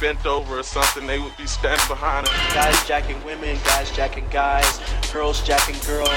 bent over or something, they would be standing behind us. Guys jacking women, guys jacking guys, girls jacking girls,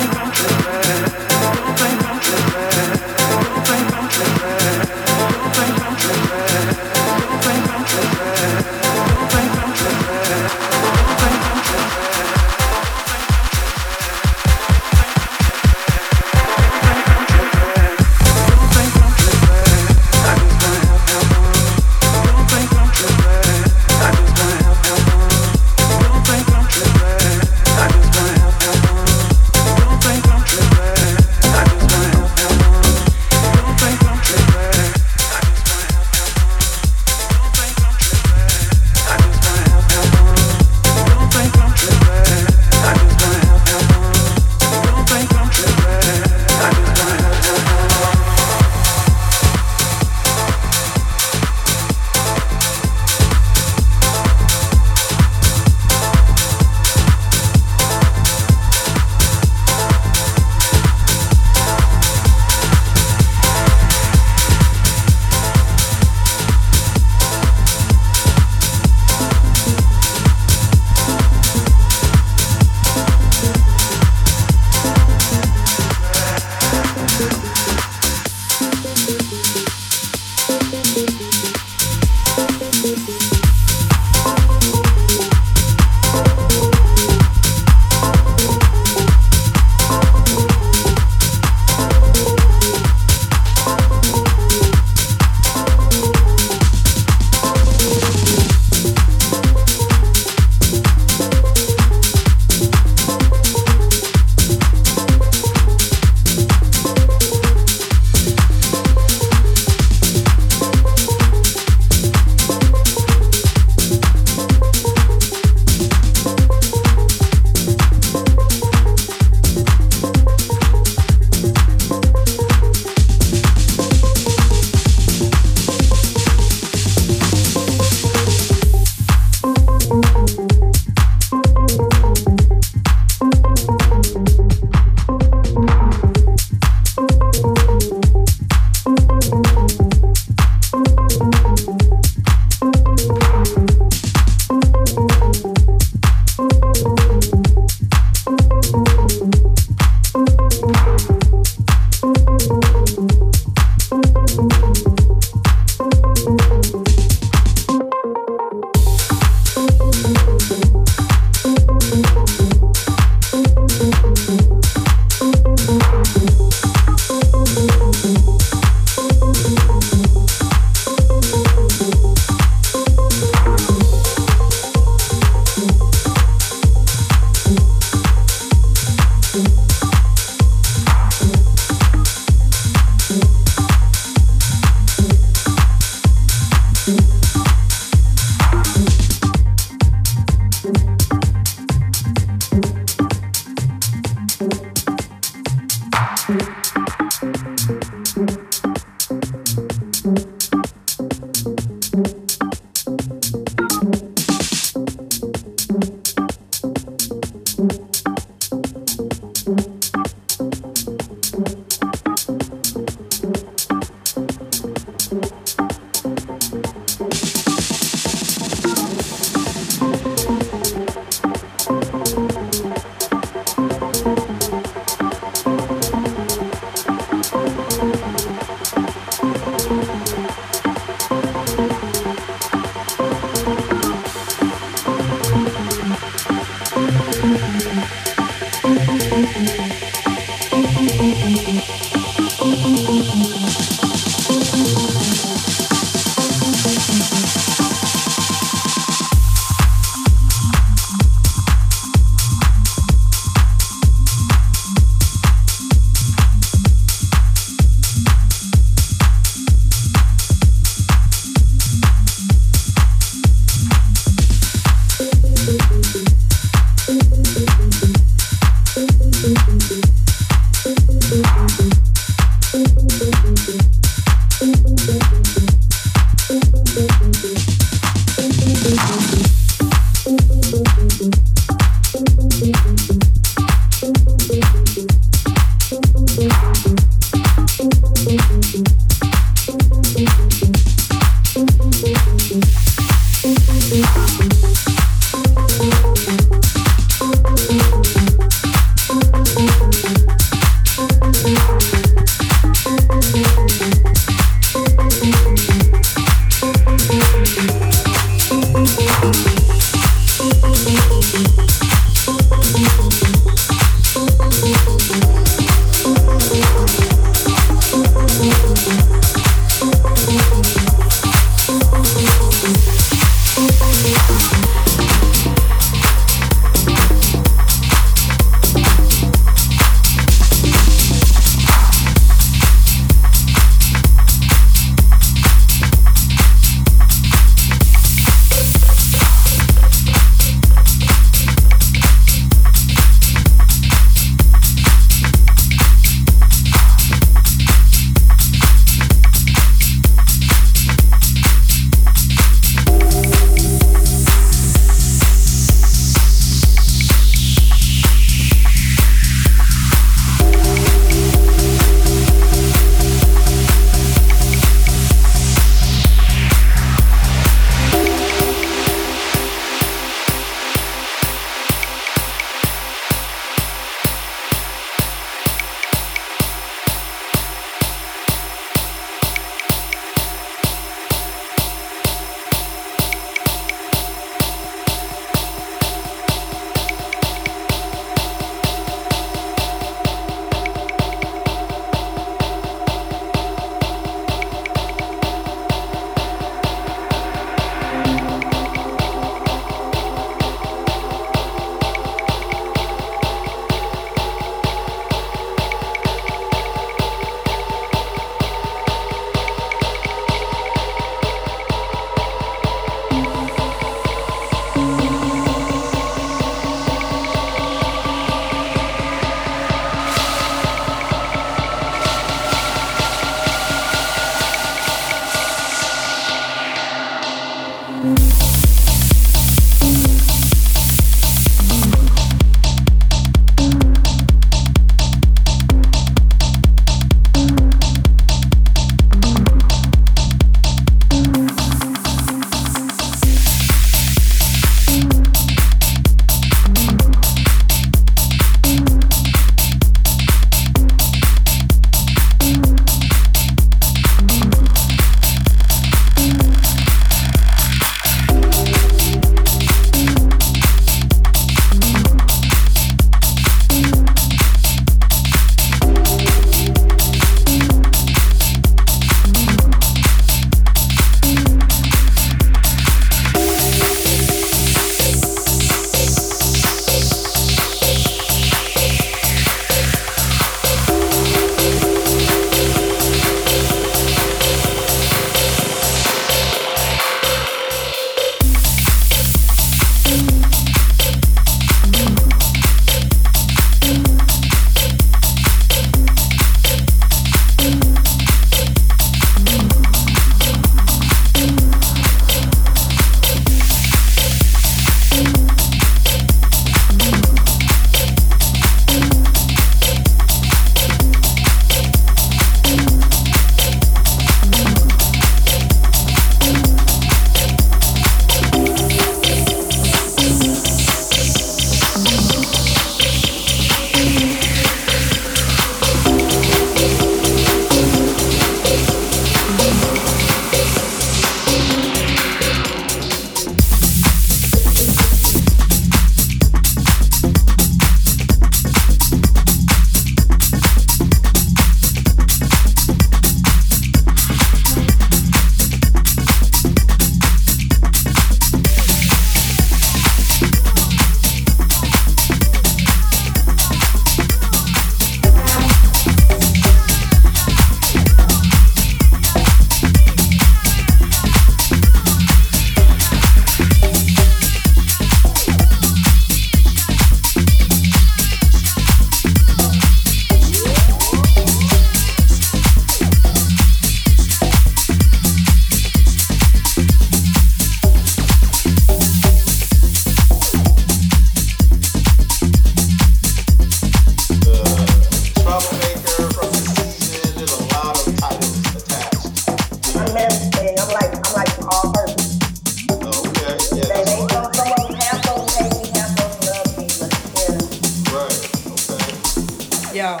要